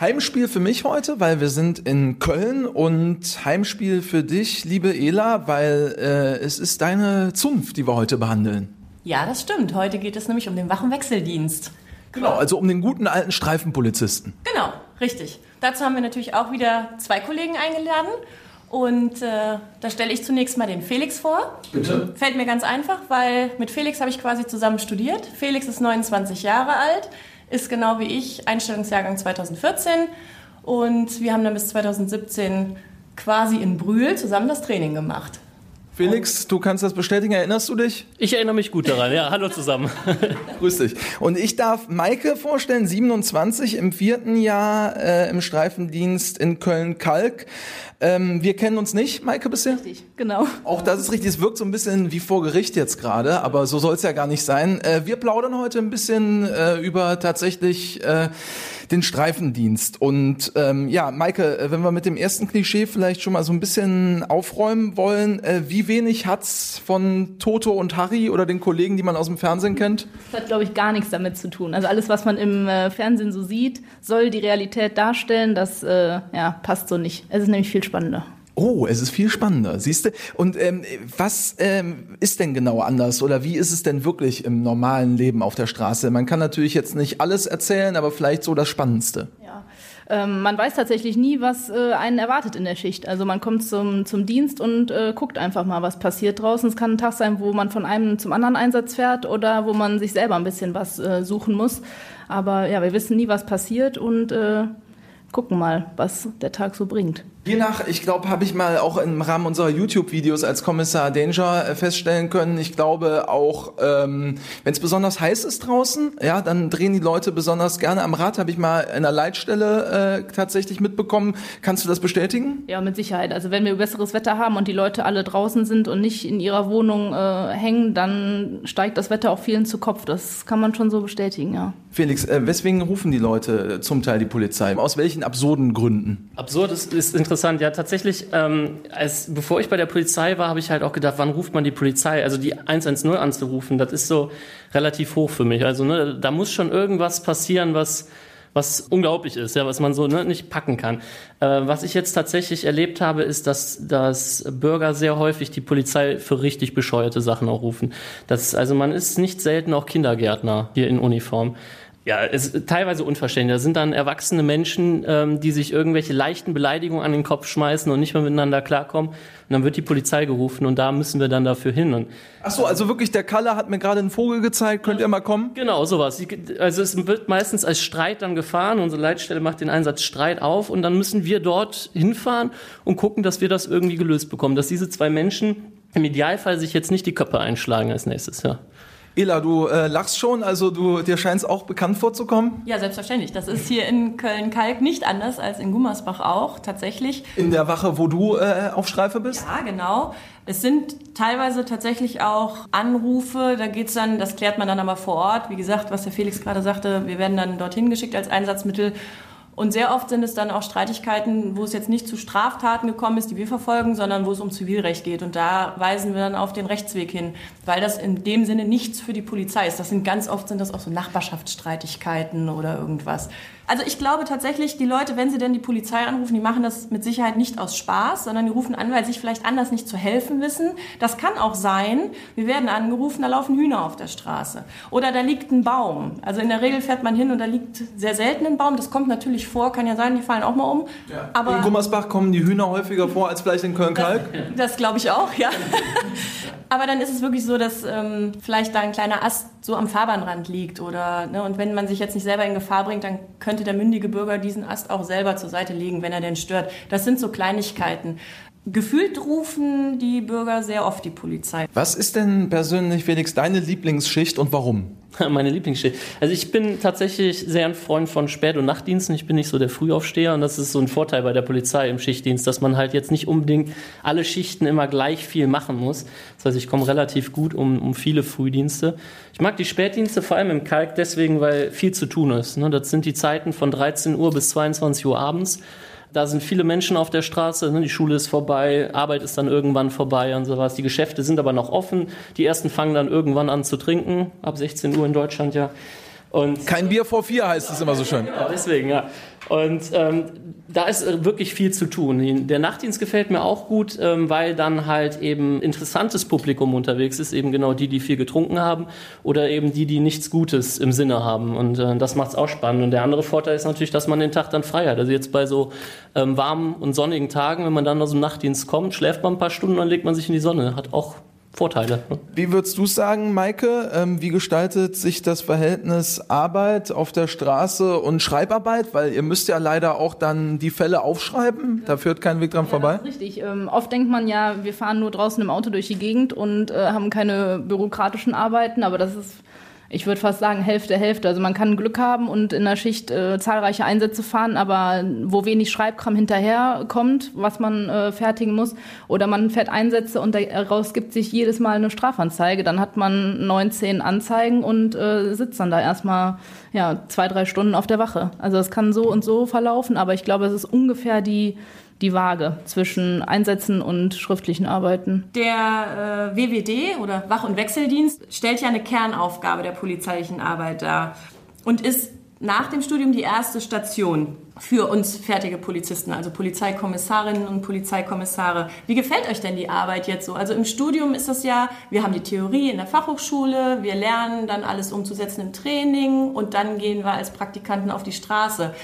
Heimspiel für mich heute, weil wir sind in Köln und Heimspiel für dich, liebe Ela, weil äh, es ist deine Zunft, die wir heute behandeln. Ja, das stimmt. Heute geht es nämlich um den Wachenwechseldienst. Genau, also um den guten alten Streifenpolizisten. Genau, richtig. Dazu haben wir natürlich auch wieder zwei Kollegen eingeladen. Und äh, da stelle ich zunächst mal den Felix vor. Bitte. Fällt mir ganz einfach, weil mit Felix habe ich quasi zusammen studiert. Felix ist 29 Jahre alt, ist genau wie ich Einstellungsjahrgang 2014 und wir haben dann bis 2017 quasi in Brühl zusammen das Training gemacht. Felix, du kannst das bestätigen, erinnerst du dich? Ich erinnere mich gut daran, ja. Hallo zusammen. Grüß dich. Und ich darf Maike vorstellen, 27 im vierten Jahr äh, im Streifendienst in Köln-Kalk. Ähm, wir kennen uns nicht, Maike, bisher? Richtig, genau. Auch das ist richtig, es wirkt so ein bisschen wie vor Gericht jetzt gerade, aber so soll es ja gar nicht sein. Äh, wir plaudern heute ein bisschen äh, über tatsächlich äh, den Streifendienst. Und ähm, ja, Maike, äh, wenn wir mit dem ersten Klischee vielleicht schon mal so ein bisschen aufräumen wollen, äh, wie wenig hat's von Toto und Harry oder den Kollegen, die man aus dem Fernsehen kennt? Das hat, glaube ich, gar nichts damit zu tun. Also alles, was man im äh, Fernsehen so sieht, soll die Realität darstellen. Das äh, ja, passt so nicht. Es ist nämlich viel spannender. Oh, es ist viel spannender, siehst du? Und ähm, was ähm, ist denn genau anders oder wie ist es denn wirklich im normalen Leben auf der Straße? Man kann natürlich jetzt nicht alles erzählen, aber vielleicht so das Spannendste. Ja. Ähm, man weiß tatsächlich nie, was äh, einen erwartet in der Schicht. Also man kommt zum, zum Dienst und äh, guckt einfach mal, was passiert draußen. Es kann ein Tag sein, wo man von einem zum anderen Einsatz fährt oder wo man sich selber ein bisschen was äh, suchen muss. Aber ja, wir wissen nie, was passiert und äh, gucken mal, was der Tag so bringt. Je nach, ich glaube, habe ich mal auch im Rahmen unserer YouTube-Videos als Kommissar Danger äh, feststellen können. Ich glaube auch, ähm, wenn es besonders heiß ist draußen, ja, dann drehen die Leute besonders gerne am Rad. Habe ich mal in der Leitstelle äh, tatsächlich mitbekommen. Kannst du das bestätigen? Ja, mit Sicherheit. Also wenn wir besseres Wetter haben und die Leute alle draußen sind und nicht in ihrer Wohnung äh, hängen, dann steigt das Wetter auch vielen zu Kopf. Das kann man schon so bestätigen, ja. Felix, äh, weswegen rufen die Leute zum Teil die Polizei? Aus welchen absurden Gründen? Absurd ist, ist interessant interessant. Ja, tatsächlich, ähm, als, bevor ich bei der Polizei war, habe ich halt auch gedacht, wann ruft man die Polizei? Also die 110 anzurufen, das ist so relativ hoch für mich. Also ne, da muss schon irgendwas passieren, was was unglaublich ist, ja, was man so ne, nicht packen kann. Äh, was ich jetzt tatsächlich erlebt habe, ist, dass, dass Bürger sehr häufig die Polizei für richtig bescheuerte Sachen auch rufen. Das, also man ist nicht selten auch Kindergärtner hier in Uniform. Ja, es ist teilweise unverständlich. Da sind dann erwachsene Menschen, ähm, die sich irgendwelche leichten Beleidigungen an den Kopf schmeißen und nicht mehr miteinander klarkommen. Und dann wird die Polizei gerufen und da müssen wir dann dafür hin. Und Ach so, also wirklich, der Kalle hat mir gerade einen Vogel gezeigt. Könnt ihr mal kommen? Genau, sowas. Also es wird meistens als Streit dann gefahren. Unsere Leitstelle macht den Einsatz Streit auf und dann müssen wir dort hinfahren und gucken, dass wir das irgendwie gelöst bekommen. Dass diese zwei Menschen im Idealfall sich jetzt nicht die Köpfe einschlagen als nächstes, ja. Ela, du äh, lachst schon, also du, dir scheint es auch bekannt vorzukommen? Ja, selbstverständlich. Das ist hier in Köln-Kalk nicht anders als in Gummersbach auch, tatsächlich. In der Wache, wo du äh, auf Streife bist? Ja, genau. Es sind teilweise tatsächlich auch Anrufe, da geht's dann, das klärt man dann aber vor Ort. Wie gesagt, was der Felix gerade sagte, wir werden dann dorthin geschickt als Einsatzmittel und sehr oft sind es dann auch Streitigkeiten, wo es jetzt nicht zu Straftaten gekommen ist, die wir verfolgen, sondern wo es um Zivilrecht geht. Und da weisen wir dann auf den Rechtsweg hin, weil das in dem Sinne nichts für die Polizei ist. Das sind ganz oft sind das auch so Nachbarschaftsstreitigkeiten oder irgendwas. Also ich glaube tatsächlich, die Leute, wenn sie denn die Polizei anrufen, die machen das mit Sicherheit nicht aus Spaß, sondern die rufen an, weil sie sich vielleicht anders nicht zu helfen wissen. Das kann auch sein, wir werden angerufen, da laufen Hühner auf der Straße. Oder da liegt ein Baum. Also in der Regel fährt man hin und da liegt sehr selten ein Baum. Das kommt natürlich vor, kann ja sein, die fallen auch mal um. Ja. Aber in Gummersbach kommen die Hühner häufiger vor als vielleicht in Köln-Kalk? Das, das glaube ich auch, ja. Aber dann ist es wirklich so, dass ähm, vielleicht da ein kleiner Ast so am Fahrbahnrand liegt oder ne, und wenn man sich jetzt nicht selber in Gefahr bringt, dann könnte der mündige Bürger diesen Ast auch selber zur Seite legen, wenn er denn stört. Das sind so Kleinigkeiten. Gefühlt rufen die Bürger sehr oft die Polizei. Was ist denn persönlich, Felix, deine Lieblingsschicht und warum? Meine Lieblingsschicht. Also ich bin tatsächlich sehr ein Freund von Spät- und Nachtdiensten. Ich bin nicht so der Frühaufsteher und das ist so ein Vorteil bei der Polizei im Schichtdienst, dass man halt jetzt nicht unbedingt alle Schichten immer gleich viel machen muss. Das heißt, ich komme relativ gut um, um viele Frühdienste. Ich mag die Spätdienste vor allem im Kalk deswegen, weil viel zu tun ist. Ne? Das sind die Zeiten von 13 Uhr bis 22 Uhr abends. Da sind viele Menschen auf der Straße, ne? die Schule ist vorbei, Arbeit ist dann irgendwann vorbei und sowas. Die Geschäfte sind aber noch offen. Die ersten fangen dann irgendwann an zu trinken, ab 16 Uhr in Deutschland ja. Und Kein Bier vor vier heißt es immer so schön. ja, deswegen, ja. Und ähm, da ist äh, wirklich viel zu tun. Der Nachtdienst gefällt mir auch gut, ähm, weil dann halt eben interessantes Publikum unterwegs ist, eben genau die, die viel getrunken haben oder eben die, die nichts Gutes im Sinne haben. Und äh, das macht es auch spannend. Und der andere Vorteil ist natürlich, dass man den Tag dann frei hat. Also jetzt bei so ähm, warmen und sonnigen Tagen, wenn man dann aus dem Nachtdienst kommt, schläft man ein paar Stunden, dann legt man sich in die Sonne. Hat auch Vorteile. Ne? Wie würdest du sagen, Maike? Ähm, wie gestaltet sich das Verhältnis Arbeit auf der Straße und Schreibarbeit? Weil ihr müsst ja leider auch dann die Fälle aufschreiben. Da führt kein Weg dran vorbei. Das ist richtig. Ähm, oft denkt man ja, wir fahren nur draußen im Auto durch die Gegend und äh, haben keine bürokratischen Arbeiten, aber das ist, ich würde fast sagen, Hälfte, Hälfte. Also man kann Glück haben und in der Schicht äh, zahlreiche Einsätze fahren, aber wo wenig Schreibkram hinterher kommt, was man äh, fertigen muss, oder man fährt Einsätze und daraus gibt sich jedes Mal eine Strafanzeige, dann hat man 19 Anzeigen und äh, sitzt dann da erstmal ja, zwei, drei Stunden auf der Wache. Also es kann so und so verlaufen, aber ich glaube, es ist ungefähr die die Waage zwischen Einsätzen und schriftlichen Arbeiten. Der äh, WWD oder Wach- und Wechseldienst stellt ja eine Kernaufgabe der polizeilichen Arbeit dar und ist nach dem Studium die erste Station für uns fertige Polizisten, also Polizeikommissarinnen und Polizeikommissare. Wie gefällt euch denn die Arbeit jetzt so? Also im Studium ist das ja, wir haben die Theorie in der Fachhochschule, wir lernen dann alles umzusetzen im Training und dann gehen wir als Praktikanten auf die Straße.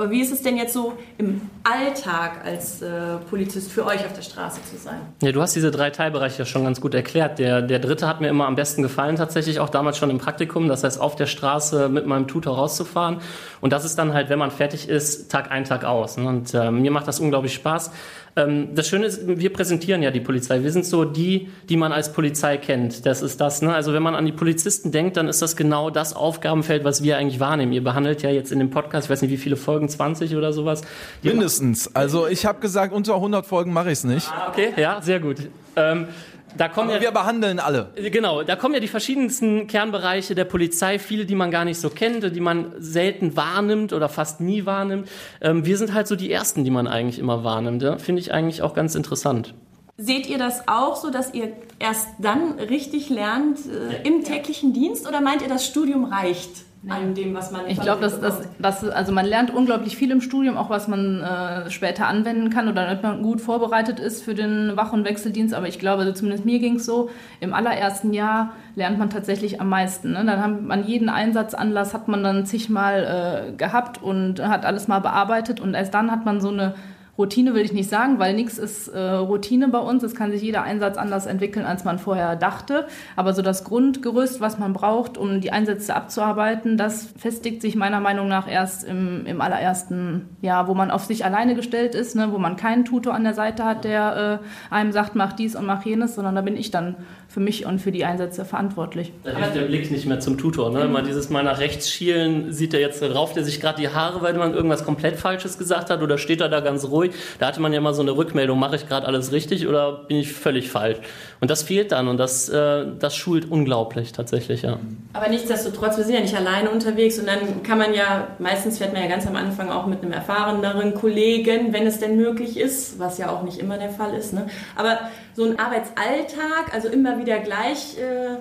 Aber wie ist es denn jetzt so im Alltag als äh, Polizist für euch auf der Straße zu sein? Ja, du hast diese drei Teilbereiche ja schon ganz gut erklärt. Der, der dritte hat mir immer am besten gefallen, tatsächlich auch damals schon im Praktikum. Das heißt, auf der Straße mit meinem Tutor rauszufahren. Und das ist dann halt, wenn man fertig ist, Tag ein, Tag aus. Und äh, mir macht das unglaublich Spaß. Ähm, das Schöne ist, wir präsentieren ja die Polizei. Wir sind so die, die man als Polizei kennt. Das ist das. Ne? Also wenn man an die Polizisten denkt, dann ist das genau das Aufgabenfeld, was wir eigentlich wahrnehmen. Ihr behandelt ja jetzt in dem Podcast, ich weiß nicht, wie viele Folgen, 20 oder sowas. Mindestens. Also ich habe gesagt, unter 100 Folgen mache ich es nicht. Ah, okay, ja, sehr gut. Ähm, da kommen Aber ja, wir behandeln alle. Genau, da kommen ja die verschiedensten Kernbereiche der Polizei, viele, die man gar nicht so kennt, die man selten wahrnimmt oder fast nie wahrnimmt. Ähm, wir sind halt so die Ersten, die man eigentlich immer wahrnimmt. Ja? Finde ich eigentlich auch ganz interessant. Seht ihr das auch so, dass ihr erst dann richtig lernt äh, im täglichen Dienst oder meint ihr, das Studium reicht an dem, was man Ich glaube, dass das, das, also man lernt unglaublich viel im Studium, auch was man äh, später anwenden kann oder damit man gut vorbereitet ist für den Wach- und Wechseldienst. Aber ich glaube, also zumindest mir ging es so, im allerersten Jahr lernt man tatsächlich am meisten. Ne? Dann hat man jeden Einsatzanlass hat man dann zigmal äh, gehabt und hat alles mal bearbeitet und erst dann hat man so eine Routine will ich nicht sagen, weil nichts ist äh, Routine bei uns. Es kann sich jeder Einsatz anders entwickeln, als man vorher dachte. Aber so das Grundgerüst, was man braucht, um die Einsätze abzuarbeiten, das festigt sich meiner Meinung nach erst im, im allerersten Jahr, wo man auf sich alleine gestellt ist, ne, wo man keinen Tutor an der Seite hat, der äh, einem sagt, mach dies und mach jenes, sondern da bin ich dann für mich und für die Einsätze verantwortlich. Da hilft der Blick nicht mehr zum Tutor. Ne? Mal dieses Mal nach rechts schielen, sieht er jetzt, rauft er sich gerade die Haare, weil man irgendwas komplett Falsches gesagt hat oder steht er da ganz ruhig? Da hatte man ja immer so eine Rückmeldung, mache ich gerade alles richtig oder bin ich völlig falsch? Und das fehlt dann und das, äh, das schult unglaublich tatsächlich, ja. Aber nichtsdestotrotz, wir sind ja nicht alleine unterwegs und dann kann man ja, meistens fährt man ja ganz am Anfang auch mit einem erfahreneren Kollegen, wenn es denn möglich ist, was ja auch nicht immer der Fall ist. Ne? Aber so ein Arbeitsalltag, also immer wieder gleich, äh,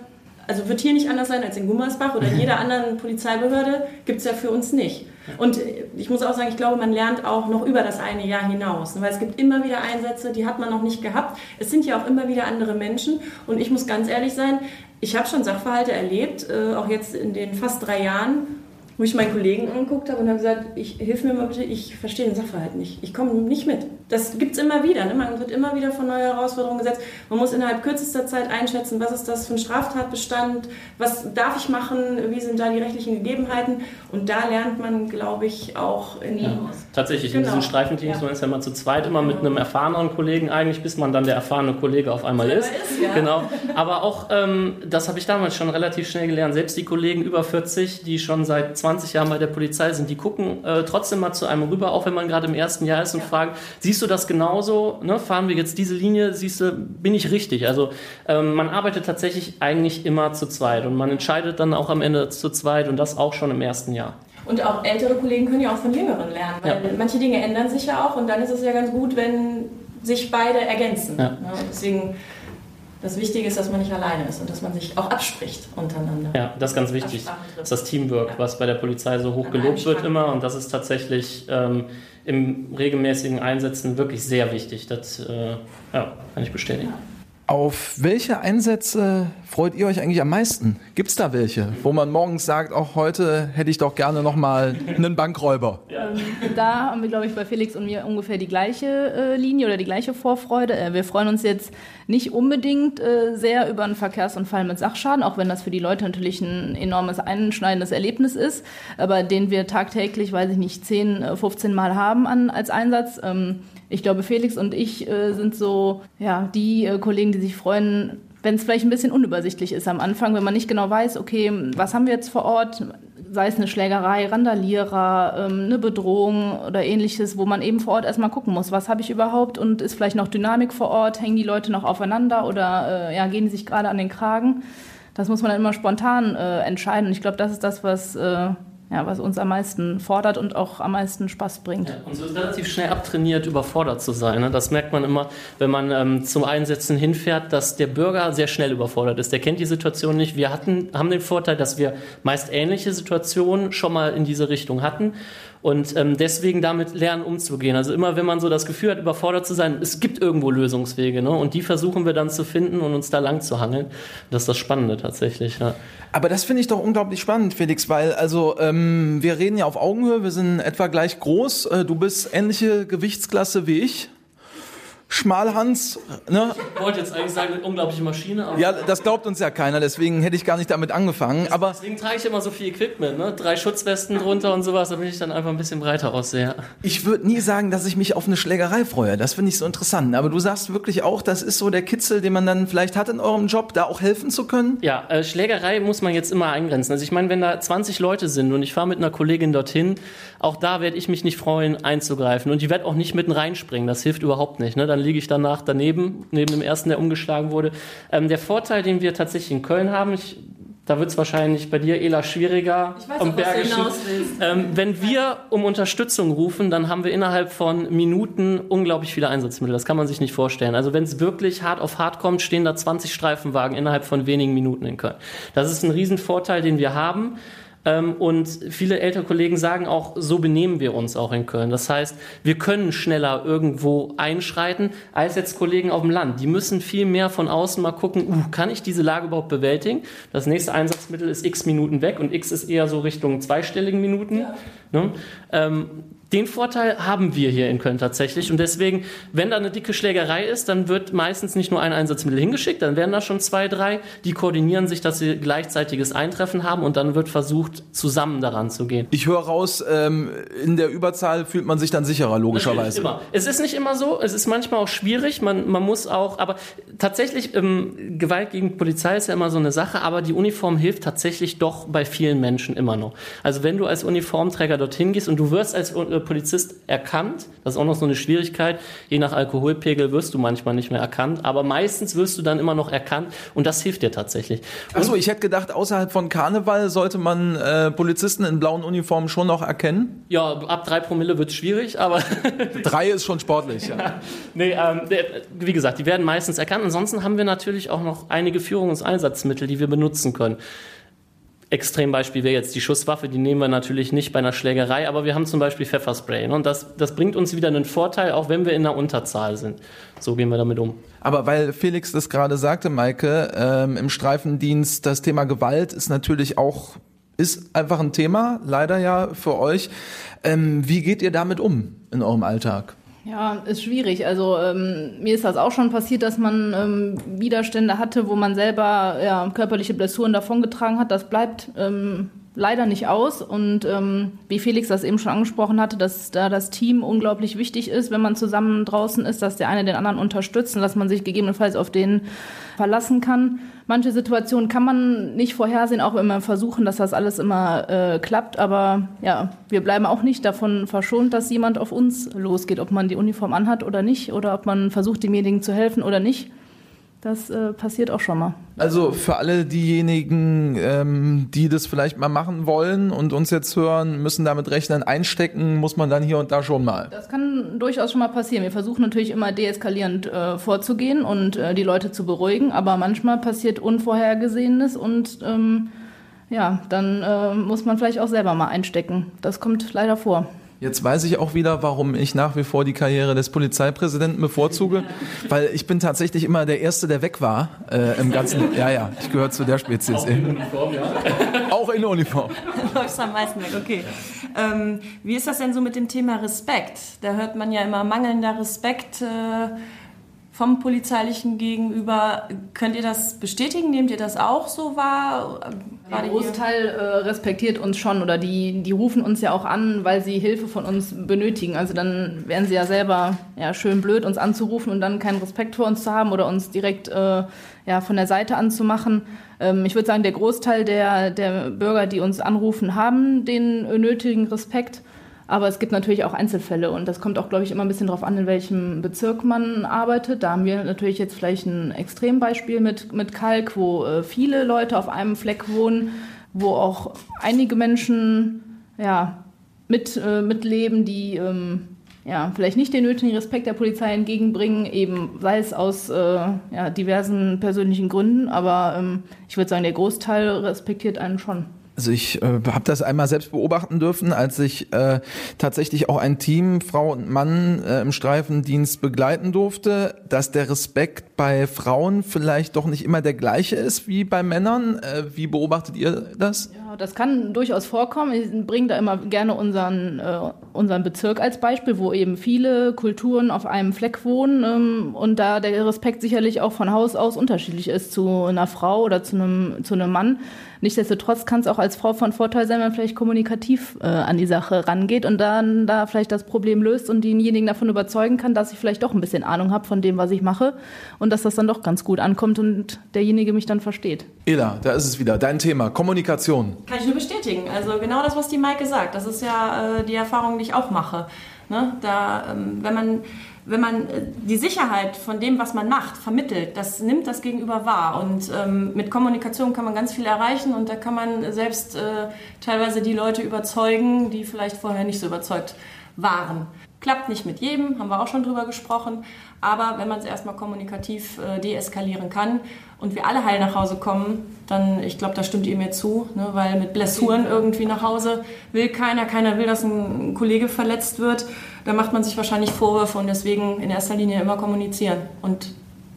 also wird hier nicht anders sein als in Gummersbach oder in jeder anderen Polizeibehörde, gibt es ja für uns nicht. Und ich muss auch sagen, ich glaube, man lernt auch noch über das eine Jahr hinaus. ne? Weil es gibt immer wieder Einsätze, die hat man noch nicht gehabt. Es sind ja auch immer wieder andere Menschen. Und ich muss ganz ehrlich sein, ich habe schon Sachverhalte erlebt, äh, auch jetzt in den fast drei Jahren, wo ich meinen Kollegen angeguckt habe und habe gesagt, ich hilf mir mal bitte, ich verstehe den Sachverhalt nicht. Ich komme nicht mit. Das gibt es immer wieder. Ne? Man wird immer wieder vor neue Herausforderungen gesetzt. Man muss innerhalb kürzester Zeit einschätzen, was ist das für ein Straftatbestand, was darf ich machen, wie sind da die rechtlichen Gegebenheiten. Und da lernt man, glaube ich, auch in Ja, tatsächlich, in Genau. diesen Streifenteams, Ja. man ist ja immer zu zweit, immer mit einem erfahrenen Kollegen eigentlich, bis man dann der erfahrene Kollege auf einmal ist. ist, ja. Genau. Aber auch, ähm, das habe ich damals schon relativ schnell gelernt, selbst die Kollegen über 40, die schon seit 20 Jahren bei der Polizei sind, die gucken äh, trotzdem mal zu einem rüber, auch wenn man gerade im ersten Jahr ist und fragen, siehst du das genauso? Ne? Fahren wir jetzt diese Linie? Siehst du, bin ich richtig? Also ähm, man arbeitet tatsächlich eigentlich immer zu zweit und man entscheidet dann auch am Ende zu zweit und das auch schon im ersten Jahr. Und auch ältere Kollegen können ja auch von Jüngeren lernen, weil Ja. manche Dinge ändern sich ja auch und dann ist es ja ganz gut, wenn sich beide ergänzen. Ja. Ne? Deswegen das Wichtige ist, dass man nicht alleine ist und dass man sich auch abspricht untereinander. Ja, das ist ganz wichtig. Das ist das Teamwork, was bei der Polizei so hoch gelobt wird immer und das ist tatsächlich ähm, im regelmäßigen Einsetzen wirklich sehr wichtig. Das äh, ja, kann ich bestätigen. Auf welche Einsätze freut ihr euch eigentlich am meisten? Gibt es da welche, wo man morgens sagt, auch heute hätte ich doch gerne noch mal einen Bankräuber? Ähm, da haben wir, glaube ich, bei Felix und mir ungefähr die gleiche äh, Linie oder die gleiche Vorfreude. Äh, wir freuen uns jetzt nicht unbedingt äh, sehr über einen Verkehrsunfall mit Sachschaden, auch wenn das für die Leute natürlich ein enormes einschneidendes Erlebnis ist, aber den wir tagtäglich, weiß ich nicht, 10, 15 äh, Mal haben an, als Einsatz. Ähm, ich glaube, Felix und ich äh, sind so ja, die äh, Kollegen, die sich freuen, wenn es vielleicht ein bisschen unübersichtlich ist am Anfang, wenn man nicht genau weiß, okay, was haben wir jetzt vor Ort, sei es eine Schlägerei, Randalierer, ähm, eine Bedrohung oder ähnliches, wo man eben vor Ort erstmal gucken muss, was habe ich überhaupt und ist vielleicht noch Dynamik vor Ort, hängen die Leute noch aufeinander oder äh, ja, gehen die sich gerade an den Kragen. Das muss man dann immer spontan äh, entscheiden. Und ich glaube, das ist das, was äh, ja, was uns am meisten fordert und auch am meisten Spaß bringt. Ja, und so ist relativ schnell abtrainiert, überfordert zu sein. Ne? Das merkt man immer, wenn man ähm, zum Einsetzen hinfährt, dass der Bürger sehr schnell überfordert ist. Der kennt die Situation nicht. Wir hatten, haben den Vorteil, dass wir meist ähnliche Situationen schon mal in diese Richtung hatten und ähm, deswegen damit lernen umzugehen. Also immer, wenn man so das Gefühl hat, überfordert zu sein, es gibt irgendwo Lösungswege. Ne? Und die versuchen wir dann zu finden und uns da lang zu hangeln. Das ist das Spannende tatsächlich. Ja. Aber das finde ich doch unglaublich spannend, Felix, weil also ähm, wir reden ja auf Augenhöhe, wir sind etwa gleich groß. Äh, du bist ähnliche Gewichtsklasse wie ich. Schmalhans. Ne? Ich wollte jetzt eigentlich sagen, eine unglaubliche Maschine. ja, das glaubt uns ja keiner, deswegen hätte ich gar nicht damit angefangen. Aber deswegen trage ich immer so viel Equipment, ne? drei Schutzwesten drunter und sowas, damit ich dann einfach ein bisschen breiter aussehe. Ich würde nie sagen, dass ich mich auf eine Schlägerei freue. Das finde ich so interessant. Aber du sagst wirklich auch, das ist so der Kitzel, den man dann vielleicht hat in eurem Job, da auch helfen zu können? Ja, äh, Schlägerei muss man jetzt immer eingrenzen. Also ich meine, wenn da 20 Leute sind und ich fahre mit einer Kollegin dorthin, auch da werde ich mich nicht freuen, einzugreifen. Und ich werde auch nicht mitten reinspringen. Das hilft überhaupt nicht. Ne? Dann liege ich danach daneben, neben dem ersten, der umgeschlagen wurde. Ähm, der Vorteil, den wir tatsächlich in Köln haben, ich, da wird es wahrscheinlich bei dir, Ela, schwieriger. Ich weiß, am Bergischen. Ähm, wenn wir um Unterstützung rufen, dann haben wir innerhalb von Minuten unglaublich viele Einsatzmittel. Das kann man sich nicht vorstellen. Also wenn es wirklich hart auf hart kommt, stehen da 20 Streifenwagen innerhalb von wenigen Minuten in Köln. Das ist ein Riesenvorteil, den wir haben. Ähm, und viele ältere Kollegen sagen auch, so benehmen wir uns auch in Köln. Das heißt, wir können schneller irgendwo einschreiten als jetzt Kollegen auf dem Land. Die müssen viel mehr von außen mal gucken, uh, kann ich diese Lage überhaupt bewältigen? Das nächste Einsatzmittel ist x Minuten weg und x ist eher so Richtung zweistelligen Minuten. Ja. Ne? Den Vorteil haben wir hier in Köln tatsächlich. Und deswegen, wenn da eine dicke Schlägerei ist, dann wird meistens nicht nur ein Einsatzmittel hingeschickt, dann werden da schon zwei, drei, die koordinieren sich, dass sie gleichzeitiges Eintreffen haben und dann wird versucht, zusammen daran zu gehen. Ich höre raus, ähm, in der Überzahl fühlt man sich dann sicherer, logischerweise. Immer. Es ist nicht immer so, es ist manchmal auch schwierig, man, man muss auch, aber tatsächlich, ähm, Gewalt gegen Polizei ist ja immer so eine Sache, aber die Uniform hilft tatsächlich doch bei vielen Menschen immer noch. Also wenn du als Uniformträger dorthin gehst und du wirst als äh, Polizist erkannt. Das ist auch noch so eine Schwierigkeit. Je nach Alkoholpegel wirst du manchmal nicht mehr erkannt, aber meistens wirst du dann immer noch erkannt und das hilft dir tatsächlich. Achso, ich hätte gedacht, außerhalb von Karneval sollte man äh, Polizisten in blauen Uniformen schon noch erkennen. Ja, ab drei Promille wird es schwierig, aber. drei ist schon sportlich, ja. ja. Nee, ähm, wie gesagt, die werden meistens erkannt. Ansonsten haben wir natürlich auch noch einige Führungseinsatzmittel, die wir benutzen können. Extrembeispiel wäre jetzt die Schusswaffe, die nehmen wir natürlich nicht bei einer Schlägerei, aber wir haben zum Beispiel Pfefferspray. Ne? Und das, das bringt uns wieder einen Vorteil, auch wenn wir in der Unterzahl sind. So gehen wir damit um. Aber weil Felix das gerade sagte, Maike, ähm, im Streifendienst, das Thema Gewalt ist natürlich auch, ist einfach ein Thema, leider ja für euch. Ähm, wie geht ihr damit um in eurem Alltag? Ja, ist schwierig. Also ähm, mir ist das auch schon passiert, dass man ähm, Widerstände hatte, wo man selber ja, körperliche Blessuren davongetragen hat. Das bleibt ähm, leider nicht aus. Und ähm, wie Felix das eben schon angesprochen hatte, dass da das Team unglaublich wichtig ist, wenn man zusammen draußen ist, dass der eine den anderen unterstützt und dass man sich gegebenenfalls auf den verlassen kann. Manche Situationen kann man nicht vorhersehen, auch wenn wir versuchen, dass das alles immer äh, klappt. Aber ja, wir bleiben auch nicht davon verschont, dass jemand auf uns losgeht, ob man die Uniform anhat oder nicht, oder ob man versucht, demjenigen zu helfen oder nicht. Das äh, passiert auch schon mal. Also für alle diejenigen, ähm, die das vielleicht mal machen wollen und uns jetzt hören, müssen damit rechnen, einstecken muss man dann hier und da schon mal. Das kann durchaus schon mal passieren. Wir versuchen natürlich immer deeskalierend äh, vorzugehen und äh, die Leute zu beruhigen, aber manchmal passiert Unvorhergesehenes und ähm, ja, dann äh, muss man vielleicht auch selber mal einstecken. Das kommt leider vor. Jetzt weiß ich auch wieder, warum ich nach wie vor die Karriere des Polizeipräsidenten bevorzuge, weil ich bin tatsächlich immer der Erste, der weg war äh, im ganzen. Ja, ja, ich gehöre zu der Spezies. Auch in Uniform, ja. auch in Uniform. Läufst am meisten weg, okay. Ähm, wie ist das denn so mit dem Thema Respekt? Da hört man ja immer mangelnder Respekt. Äh, vom polizeilichen gegenüber. Könnt ihr das bestätigen? Nehmt ihr das auch so wahr? Der Großteil äh, respektiert uns schon oder die, die rufen uns ja auch an, weil sie Hilfe von uns benötigen. Also dann wären sie ja selber ja, schön blöd, uns anzurufen und dann keinen Respekt vor uns zu haben oder uns direkt äh, ja, von der Seite anzumachen. Ähm, ich würde sagen, der Großteil der, der Bürger, die uns anrufen, haben den nötigen Respekt. Aber es gibt natürlich auch Einzelfälle und das kommt auch, glaube ich, immer ein bisschen darauf an, in welchem Bezirk man arbeitet. Da haben wir natürlich jetzt vielleicht ein Extrembeispiel mit, mit Kalk, wo äh, viele Leute auf einem Fleck wohnen, wo auch einige Menschen ja, mit, äh, mitleben, die ähm, ja, vielleicht nicht den nötigen Respekt der Polizei entgegenbringen, eben sei es aus äh, ja, diversen persönlichen Gründen. Aber ähm, ich würde sagen, der Großteil respektiert einen schon. Also ich äh, habe das einmal selbst beobachten dürfen, als ich äh, tatsächlich auch ein Team, Frau und Mann, äh, im Streifendienst begleiten durfte, dass der Respekt bei Frauen vielleicht doch nicht immer der gleiche ist wie bei Männern. Äh, wie beobachtet ihr das? Ja, das kann durchaus vorkommen. Ich bringe da immer gerne unseren, äh, unseren Bezirk als Beispiel, wo eben viele Kulturen auf einem Fleck wohnen ähm, und da der Respekt sicherlich auch von Haus aus unterschiedlich ist zu einer Frau oder zu einem, zu einem Mann. Nichtsdestotrotz kann es auch als Frau von Vorteil sein, wenn man vielleicht kommunikativ äh, an die Sache rangeht und dann da vielleicht das Problem löst und denjenigen davon überzeugen kann, dass ich vielleicht doch ein bisschen Ahnung habe von dem, was ich mache und dass das dann doch ganz gut ankommt und derjenige mich dann versteht. Ela, da ist es wieder. Dein Thema, Kommunikation. Kann ich nur bestätigen. Also genau das, was die Maike sagt. Das ist ja äh, die Erfahrung, die ich auch mache. Ne? Da, ähm, wenn man wenn man äh, die Sicherheit von dem, was man macht, vermittelt, das nimmt das Gegenüber wahr. Und ähm, mit Kommunikation kann man ganz viel erreichen und da kann man selbst äh, teilweise die Leute überzeugen, die vielleicht vorher nicht so überzeugt waren. Klappt nicht mit jedem, haben wir auch schon drüber gesprochen. Aber wenn man es erstmal kommunikativ äh, deeskalieren kann und wir alle heil nach Hause kommen, dann, ich glaube, da stimmt ihr mir zu, ne, weil mit Blessuren irgendwie nach Hause will keiner, keiner will, dass ein Kollege verletzt wird. Da macht man sich wahrscheinlich Vorwürfe und deswegen in erster Linie immer kommunizieren. Und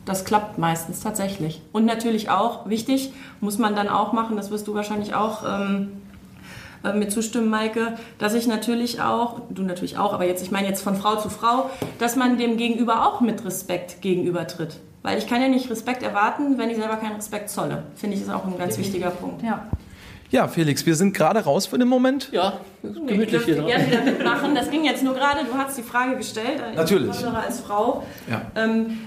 das klappt meistens tatsächlich. Und natürlich auch, wichtig, muss man dann auch machen, das wirst du wahrscheinlich auch ähm, äh, mir zustimmen, Maike, dass ich natürlich auch, du natürlich auch, aber jetzt, ich meine jetzt von Frau zu Frau, dass man dem Gegenüber auch mit Respekt gegenübertritt. Weil ich kann ja nicht Respekt erwarten, wenn ich selber keinen Respekt zolle. Finde ich, ist auch ein ganz wichtiger Punkt. Ja. Ja, Felix, wir sind gerade raus für den Moment. Ja, gemütlich hier. Ich gerne wieder mitmachen. Das ging jetzt nur gerade, du hast die Frage gestellt. Natürlich. Als Frau. Ja. Ähm,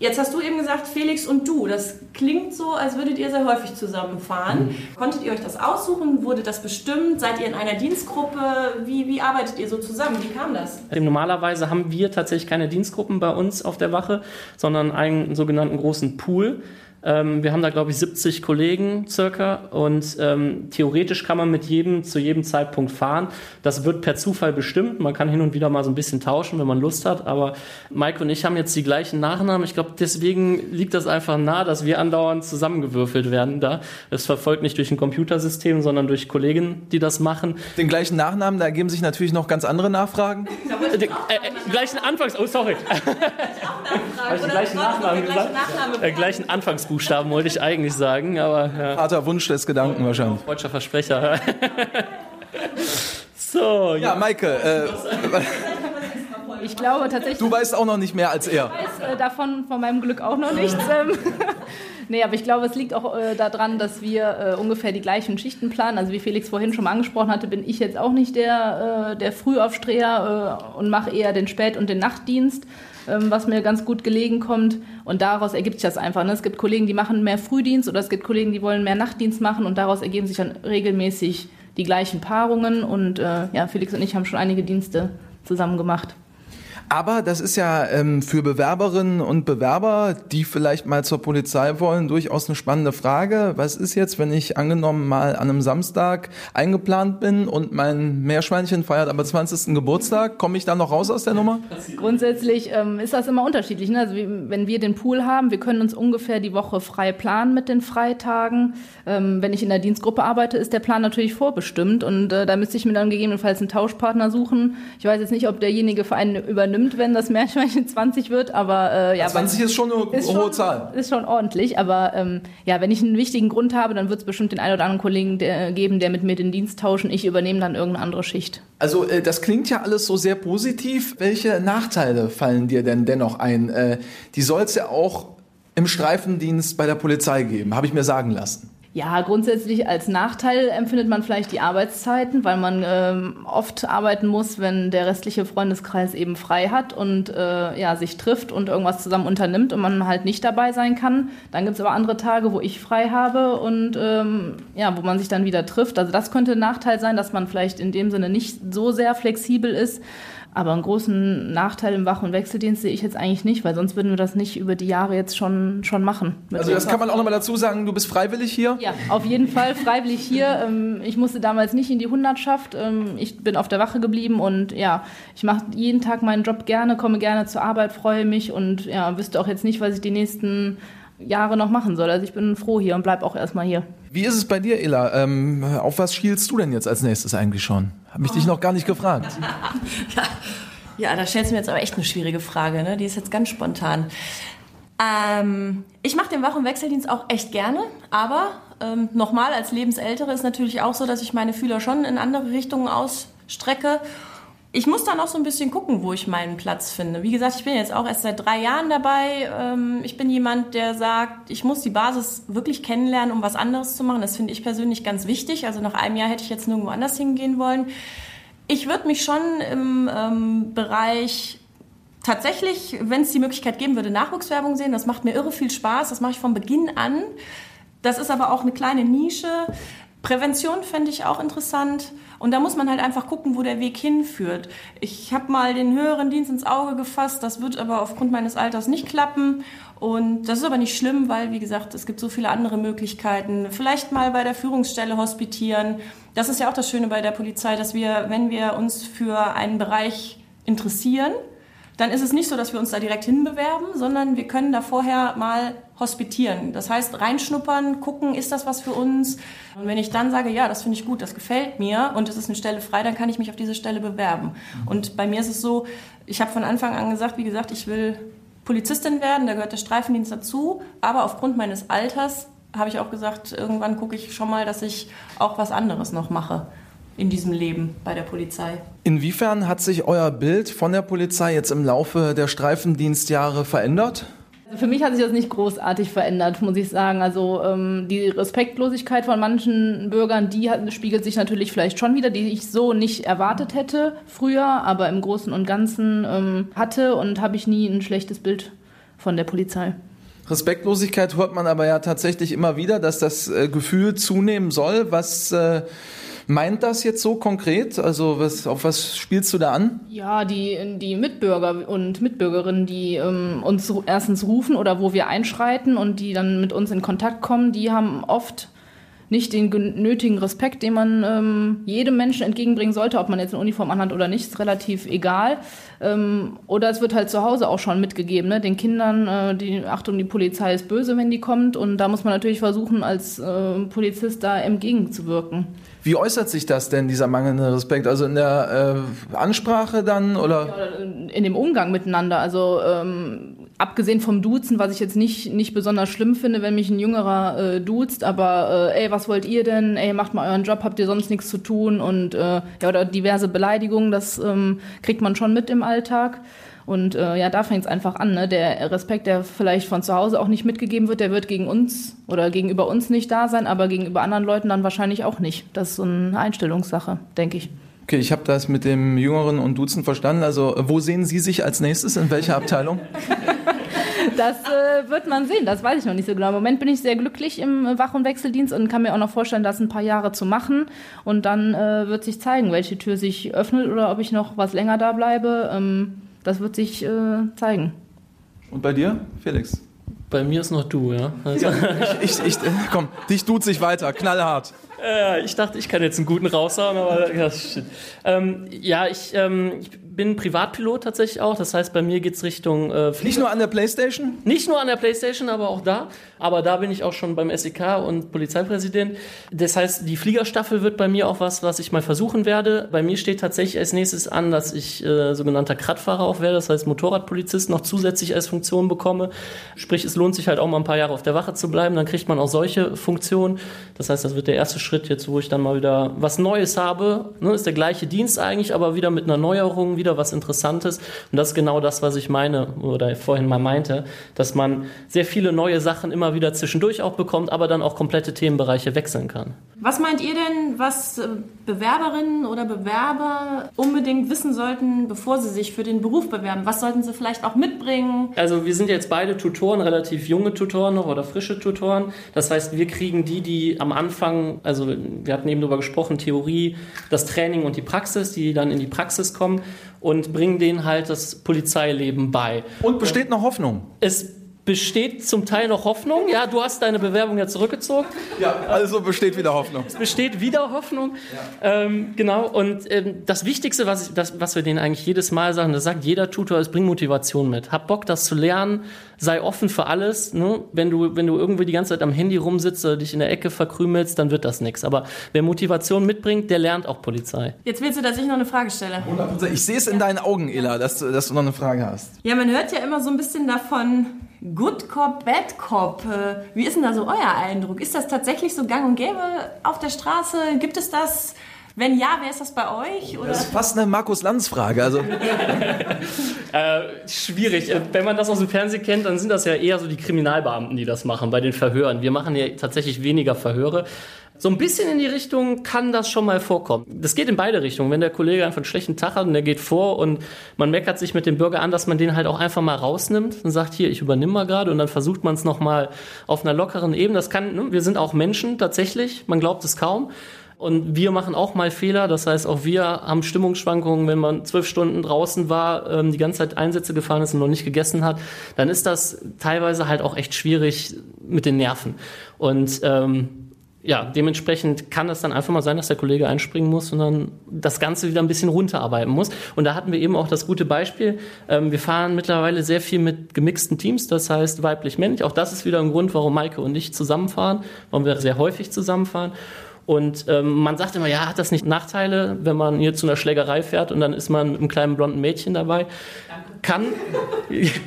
Jetzt hast du eben gesagt, Felix und du. Das klingt so, als würdet ihr sehr häufig zusammenfahren. Mhm. Konntet ihr euch das aussuchen? Wurde das bestimmt? Seid ihr in einer Dienstgruppe? Wie, wie arbeitet ihr so zusammen? Wie kam das? Normalerweise haben wir tatsächlich keine Dienstgruppen bei uns auf der Wache, sondern einen sogenannten großen Pool. Ähm, wir haben da, glaube ich, 70 Kollegen circa und ähm, theoretisch kann man mit jedem zu jedem Zeitpunkt fahren. Das wird per Zufall bestimmt. Man kann hin und wieder mal so ein bisschen tauschen, wenn man Lust hat. Aber Mike und ich haben jetzt die gleichen Nachnamen. Ich glaube, deswegen liegt das einfach nah, dass wir andauernd zusammengewürfelt werden da. Es verfolgt nicht durch ein Computersystem, sondern durch Kollegen, die das machen. Den gleichen Nachnamen, da ergeben sich natürlich noch ganz andere Nachfragen. Den, äh, äh, gleichen Anfangs... Oh, sorry. Habe ich den gleichen Nachnamen gesagt? Gleichen Anfangs Anfangsbuchstaben wollte ich eigentlich sagen, aber ja. Vater Wunsch des Gedanken wahrscheinlich. Deutscher Versprecher. so. Ja, Maike. Äh, ich glaube tatsächlich. Du weißt auch noch nicht mehr als er. Ich weiß äh, davon von meinem Glück auch noch nichts. Ähm. nee, aber ich glaube, es liegt auch äh, daran, dass wir äh, ungefähr die gleichen Schichten planen. Also wie Felix vorhin schon mal angesprochen hatte, bin ich jetzt auch nicht der, äh, der Frühaufstreher äh, und mache eher den Spät- und den Nachtdienst. Ähm, was mir ganz gut gelegen kommt. Und daraus ergibt sich das einfach. Ne? Es gibt Kollegen, die machen mehr Frühdienst oder es gibt Kollegen, die wollen mehr Nachtdienst machen und daraus ergeben sich dann regelmäßig die gleichen Paarungen. Und äh, ja, Felix und ich haben schon einige Dienste zusammen gemacht. Aber das ist ja ähm, für Bewerberinnen und Bewerber, die vielleicht mal zur Polizei wollen, durchaus eine spannende Frage. Was ist jetzt, wenn ich angenommen mal an einem Samstag eingeplant bin und mein Meerschweinchen feiert aber 20. Geburtstag? Komme ich da noch raus aus der Nummer? Grundsätzlich ähm, ist das immer unterschiedlich. Ne? Also wenn wir den Pool haben, wir können uns ungefähr die Woche frei planen mit den Freitagen. Ähm, wenn ich in der Dienstgruppe arbeite, ist der Plan natürlich vorbestimmt und äh, da müsste ich mir dann gegebenenfalls einen Tauschpartner suchen. Ich weiß jetzt nicht, ob derjenige für einen übernimmt, wenn das Meerschweinchen 20 wird, aber äh, ja. 20 ist schon eine ist hohe schon, Zahl. Ist schon ordentlich, aber ähm, ja, wenn ich einen wichtigen Grund habe, dann wird es bestimmt den einen oder anderen Kollegen der, geben, der mit mir den Dienst tauschen. Ich übernehme dann irgendeine andere Schicht. Also äh, das klingt ja alles so sehr positiv. Welche Nachteile fallen dir denn dennoch ein? Äh, die soll es ja auch im Streifendienst bei der Polizei geben, habe ich mir sagen lassen. Ja, grundsätzlich als Nachteil empfindet man vielleicht die Arbeitszeiten, weil man ähm, oft arbeiten muss, wenn der restliche Freundeskreis eben frei hat und äh, ja, sich trifft und irgendwas zusammen unternimmt und man halt nicht dabei sein kann. Dann gibt es aber andere Tage, wo ich frei habe und ähm, ja, wo man sich dann wieder trifft. Also das könnte ein Nachteil sein, dass man vielleicht in dem Sinne nicht so sehr flexibel ist. Aber einen großen Nachteil im Wach- und Wechseldienst sehe ich jetzt eigentlich nicht, weil sonst würden wir das nicht über die Jahre jetzt schon, schon machen. Also das kann man auch nochmal dazu sagen, du bist freiwillig hier? Ja, auf jeden Fall freiwillig hier. Ähm, ich musste damals nicht in die Hundertschaft. Ähm, ich bin auf der Wache geblieben und ja, ich mache jeden Tag meinen Job gerne, komme gerne zur Arbeit, freue mich und ja, wüsste auch jetzt nicht, was ich die nächsten Jahre noch machen soll. Also ich bin froh hier und bleib auch erstmal hier. Wie ist es bei dir, Ella? Ähm, auf was schielst du denn jetzt als nächstes eigentlich schon? Habe ich oh. dich noch gar nicht gefragt. ja. ja, da stellst du mir jetzt aber echt eine schwierige Frage. Ne? Die ist jetzt ganz spontan. Ähm, ich mache den Wach- und Wechseldienst auch echt gerne, aber ähm, nochmal als Lebensältere ist natürlich auch so, dass ich meine Fühler schon in andere Richtungen ausstrecke ich muss dann auch so ein bisschen gucken, wo ich meinen Platz finde. Wie gesagt, ich bin jetzt auch erst seit drei Jahren dabei. Ähm, ich bin jemand, der sagt, ich muss die Basis wirklich kennenlernen, um was anderes zu machen. Das finde ich persönlich ganz wichtig. Also nach einem Jahr hätte ich jetzt nirgendwo anders hingehen wollen. Ich würde mich schon im ähm, Bereich tatsächlich, wenn es die Möglichkeit geben würde, Nachwuchswerbung sehen. Das macht mir irre viel Spaß. Das mache ich von Beginn an. Das ist aber auch eine kleine Nische. Prävention fände ich auch interessant. Und da muss man halt einfach gucken, wo der Weg hinführt. Ich habe mal den höheren Dienst ins Auge gefasst, das wird aber aufgrund meines Alters nicht klappen. Und das ist aber nicht schlimm, weil, wie gesagt, es gibt so viele andere Möglichkeiten. Vielleicht mal bei der Führungsstelle hospitieren. Das ist ja auch das Schöne bei der Polizei, dass wir, wenn wir uns für einen Bereich interessieren, dann ist es nicht so, dass wir uns da direkt hinbewerben, sondern wir können da vorher mal hospitieren. Das heißt, reinschnuppern, gucken, ist das was für uns? Und wenn ich dann sage, ja, das finde ich gut, das gefällt mir und es ist eine Stelle frei, dann kann ich mich auf diese Stelle bewerben. Und bei mir ist es so, ich habe von Anfang an gesagt, wie gesagt, ich will Polizistin werden, da gehört der Streifendienst dazu, aber aufgrund meines Alters habe ich auch gesagt, irgendwann gucke ich schon mal, dass ich auch was anderes noch mache in diesem Leben bei der Polizei. Inwiefern hat sich euer Bild von der Polizei jetzt im Laufe der Streifendienstjahre verändert? Also für mich hat sich das nicht großartig verändert, muss ich sagen. Also ähm, die Respektlosigkeit von manchen Bürgern, die hat, spiegelt sich natürlich vielleicht schon wieder, die ich so nicht erwartet hätte früher, aber im Großen und Ganzen ähm, hatte und habe ich nie ein schlechtes Bild von der Polizei. Respektlosigkeit hört man aber ja tatsächlich immer wieder, dass das äh, Gefühl zunehmen soll, was äh, meint das jetzt so konkret? Also was, auf was spielst du da an? Ja, die, die Mitbürger und Mitbürgerinnen, die ähm, uns erstens rufen oder wo wir einschreiten und die dann mit uns in Kontakt kommen, die haben oft nicht den nötigen Respekt, den man ähm, jedem Menschen entgegenbringen sollte, ob man jetzt eine Uniform anhat oder nicht, ist relativ egal. Ähm, oder es wird halt zu Hause auch schon mitgegeben, ne? den Kindern, äh, die Achtung, die Polizei ist böse, wenn die kommt. Und da muss man natürlich versuchen, als äh, Polizist da entgegenzuwirken. Wie äußert sich das denn, dieser mangelnde Respekt? Also in der äh, Ansprache dann oder? Ja, in dem Umgang miteinander. Also ähm, abgesehen vom Duzen, was ich jetzt nicht, nicht besonders schlimm finde, wenn mich ein Jüngerer äh, duzt, aber äh, ey, was wollt ihr denn? Ey, macht mal euren Job, habt ihr sonst nichts zu tun? Und äh, ja, oder diverse Beleidigungen, das ähm, kriegt man schon mit im Alltag. Und äh, ja, da fängt es einfach an. Ne? Der Respekt, der vielleicht von zu Hause auch nicht mitgegeben wird, der wird gegen uns oder gegenüber uns nicht da sein, aber gegenüber anderen Leuten dann wahrscheinlich auch nicht. Das ist so eine Einstellungssache, denke ich. Okay, ich habe das mit dem Jüngeren und Duzen verstanden. Also wo sehen Sie sich als nächstes? In welcher Abteilung? Das äh, wird man sehen, das weiß ich noch nicht so genau. Im Moment bin ich sehr glücklich im Wach- und Wechseldienst und kann mir auch noch vorstellen, das ein paar Jahre zu machen. Und dann äh, wird sich zeigen, welche Tür sich öffnet oder ob ich noch was länger da bleibe. Ähm, das wird sich äh, zeigen. Und bei dir, Felix? Bei mir ist noch du, ja. Also. ich, ich, ich, komm, dich tut sich weiter, knallhart. Äh, ich dachte, ich kann jetzt einen guten raushauen, aber ja, shit. Ähm, ja, ich, ähm, ich bin Privatpilot tatsächlich auch. Das heißt, bei mir geht's Richtung. Äh, Nicht nur an der Playstation? Nicht nur an der Playstation, aber auch da. Aber da bin ich auch schon beim SEK und Polizeipräsident. Das heißt, die Fliegerstaffel wird bei mir auch was, was ich mal versuchen werde. Bei mir steht tatsächlich als nächstes an, dass ich äh, sogenannter Kradfahrer auch werde, das heißt Motorradpolizist noch zusätzlich als Funktion bekomme. Sprich, es lohnt sich halt auch mal ein paar Jahre auf der Wache zu bleiben. Dann kriegt man auch solche Funktionen. Das heißt, das wird der erste Schritt jetzt, wo ich dann mal wieder was Neues habe. Ne, ist der gleiche Dienst eigentlich, aber wieder mit einer Neuerung, wieder was Interessantes. Und das ist genau das, was ich meine oder vorhin mal meinte, dass man sehr viele neue Sachen immer wieder zwischendurch auch bekommt, aber dann auch komplette Themenbereiche wechseln kann. Was meint ihr denn, was äh, Bewerberinnen oder Bewerber unbedingt wissen sollten, bevor sie sich für den Beruf bewerben? Was sollten sie vielleicht auch mitbringen? Also wir sind jetzt beide Tutoren, relativ junge Tutoren noch oder frische Tutoren. Das heißt, wir kriegen die, die am Anfang, also wir hatten eben darüber gesprochen, Theorie, das Training und die Praxis, die dann in die Praxis kommen und bringen denen halt das Polizeileben bei. Und besteht noch Hoffnung? Es besteht zum Teil noch Hoffnung. Ja, du hast deine Bewerbung ja zurückgezogen. Ja, also besteht wieder Hoffnung. Es besteht wieder Hoffnung. Ja. Ähm, genau. Und ähm, das Wichtigste, was, ich, das, was wir denen eigentlich jedes Mal sagen, das sagt jeder Tutor, ist, bring Motivation mit. Hab Bock, das zu lernen. Sei offen für alles. Ne? Wenn, du, wenn du irgendwie die ganze Zeit am Handy rumsitzt oder dich in der Ecke verkrümelst, dann wird das nichts. Aber wer Motivation mitbringt, der lernt auch Polizei. Jetzt willst du, dass ich noch eine Frage stelle. Ich sehe es in deinen Augen, Ella, dass, dass du noch eine Frage hast. Ja, man hört ja immer so ein bisschen davon, Good Cop, Bad Cop. Äh, wie ist denn da so euer Eindruck? Ist das tatsächlich so gang und gäbe auf der Straße? Gibt es das? Wenn ja, wer ist das bei euch? Oder? Das ist fast eine Markus-Lanz-Frage. Also. äh, schwierig. Äh, wenn man das aus dem Fernsehen kennt, dann sind das ja eher so die Kriminalbeamten, die das machen bei den Verhören. Wir machen ja tatsächlich weniger Verhöre. So ein bisschen in die Richtung kann das schon mal vorkommen. Das geht in beide Richtungen. Wenn der Kollege einfach einen schlechten Tag hat und der geht vor und man meckert sich mit dem Bürger an, dass man den halt auch einfach mal rausnimmt und sagt, hier, ich übernehme mal gerade und dann versucht man es nochmal auf einer lockeren Ebene. Das kann, ne? wir sind auch Menschen tatsächlich, man glaubt es kaum. Und wir machen auch mal Fehler. Das heißt, auch wir haben Stimmungsschwankungen, wenn man zwölf Stunden draußen war, ähm, die ganze Zeit Einsätze gefahren ist und noch nicht gegessen hat, dann ist das teilweise halt auch echt schwierig mit den Nerven. Und ähm, ja, dementsprechend kann es dann einfach mal sein, dass der Kollege einspringen muss und dann das Ganze wieder ein bisschen runterarbeiten muss. Und da hatten wir eben auch das gute Beispiel. Ähm, wir fahren mittlerweile sehr viel mit gemixten Teams, das heißt weiblich-männlich. Auch das ist wieder ein Grund, warum Maike und ich zusammenfahren, warum wir sehr häufig zusammenfahren. Und ähm, man sagt immer, ja, hat das nicht Nachteile, wenn man hier zu einer Schlägerei fährt und dann ist man mit einem kleinen blonden Mädchen dabei? Kann.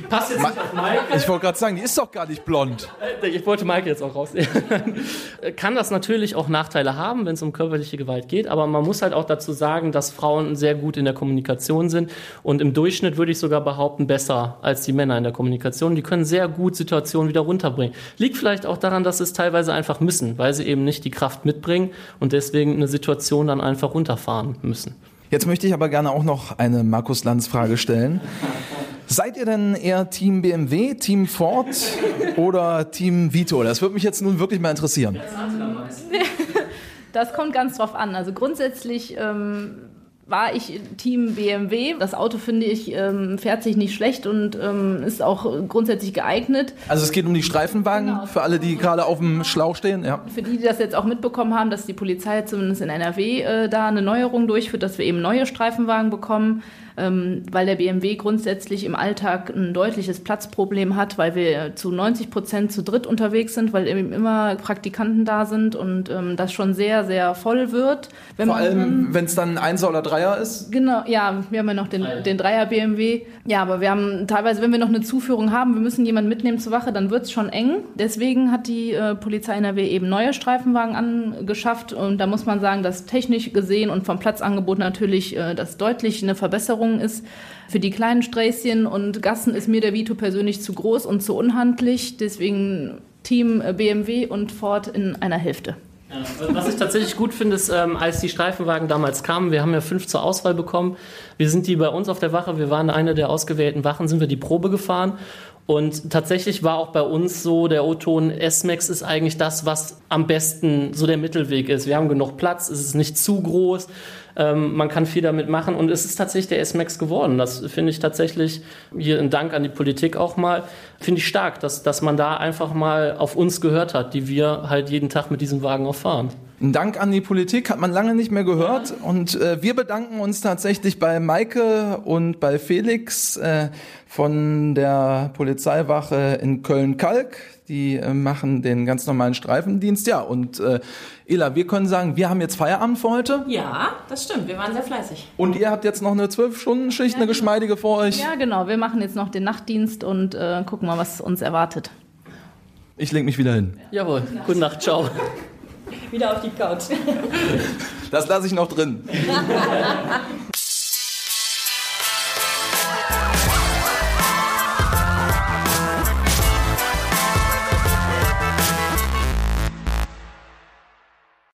Passt jetzt nicht auf Maike. Ich wollte gerade sagen, die ist doch gar nicht blond. Äh, ich wollte Maike jetzt auch rausnehmen. Kann das natürlich auch Nachteile haben, wenn es um körperliche Gewalt geht, aber man muss halt auch dazu sagen, dass Frauen sehr gut in der Kommunikation sind und im Durchschnitt würde ich sogar behaupten, besser als die Männer in der Kommunikation. Die können sehr gut Situationen wieder runterbringen. Liegt vielleicht auch daran, dass sie es teilweise einfach müssen, weil sie eben nicht die Kraft mitbringen und deswegen eine Situation dann einfach runterfahren müssen. Jetzt möchte ich aber gerne auch noch eine Markus Lanz Frage stellen. Seid ihr denn eher Team BMW, Team Ford oder Team Vito? Das würde mich jetzt nun wirklich mal interessieren. Das kommt ganz drauf an. Also grundsätzlich ähm, war ich Team BMW. Das Auto, finde ich, ähm, fährt sich nicht schlecht und ähm, ist auch grundsätzlich geeignet. Also es geht um die Streifenwagen, genau. für alle, die gerade auf dem Schlauch stehen. Ja. Für die, die das jetzt auch mitbekommen haben, dass die Polizei zumindest in NRW äh, da eine Neuerung durchführt, dass wir eben neue Streifenwagen bekommen weil der BMW grundsätzlich im Alltag ein deutliches Platzproblem hat, weil wir zu 90 Prozent zu dritt unterwegs sind, weil eben immer Praktikanten da sind und ähm, das schon sehr, sehr voll wird. Vor allem, wenn es dann ein Einser oder Dreier ist? Genau, ja, wir haben ja noch den, den Dreier BMW. Ja, aber wir haben teilweise, wenn wir noch eine Zuführung haben, wir müssen jemanden mitnehmen zur Wache, dann wird es schon eng. Deswegen hat die äh, Polizei NRW eben neue Streifenwagen angeschafft und da muss man sagen, dass technisch gesehen und vom Platzangebot natürlich äh, das deutlich eine Verbesserung Verbesserungen ist. Für die kleinen Sträßchen und Gassen ist mir der Vito persönlich zu groß und zu unhandlich. Deswegen Team BMW und Ford in einer Hälfte. Was ich tatsächlich gut finde, ist, ähm, als die Streifenwagen damals kamen, wir haben ja fünf zur Auswahl bekommen. Wir sind die bei uns auf der Wache, wir waren eine der ausgewählten Wachen, sind wir die Probe gefahren Und tatsächlich war auch bei uns so, der O-Ton S-Max ist eigentlich das, was am besten so der Mittelweg ist. Wir haben genug Platz, es ist nicht zu groß, ähm, man kann viel damit machen und es ist tatsächlich der S-Max geworden. Das finde ich tatsächlich, hier ein Dank an die Politik auch mal, finde ich stark, dass, dass man da einfach mal auf uns gehört hat, die wir halt jeden Tag mit diesem Wagen auch fahren. Ein Dank an die Politik hat man lange nicht mehr gehört und äh, wir bedanken uns tatsächlich bei Maike und bei Felix äh, von der Polizeiwache in Köln-Kalk. Die äh, machen den ganz normalen Streifendienst. Ja, und äh, Ela, wir können sagen, wir haben jetzt Feierabend für heute. Ja, das stimmt. Wir waren sehr fleißig. Und ihr habt jetzt noch eine Zwölf-Stunden-Schicht, eine geschmeidige vor euch. Ja, genau. Wir machen jetzt noch den Nachtdienst und äh, gucken mal, was uns erwartet. Ich leg mich wieder hin. Jawohl. Gute Nacht. Ciao. Wieder auf die Couch. Das lasse ich noch drin.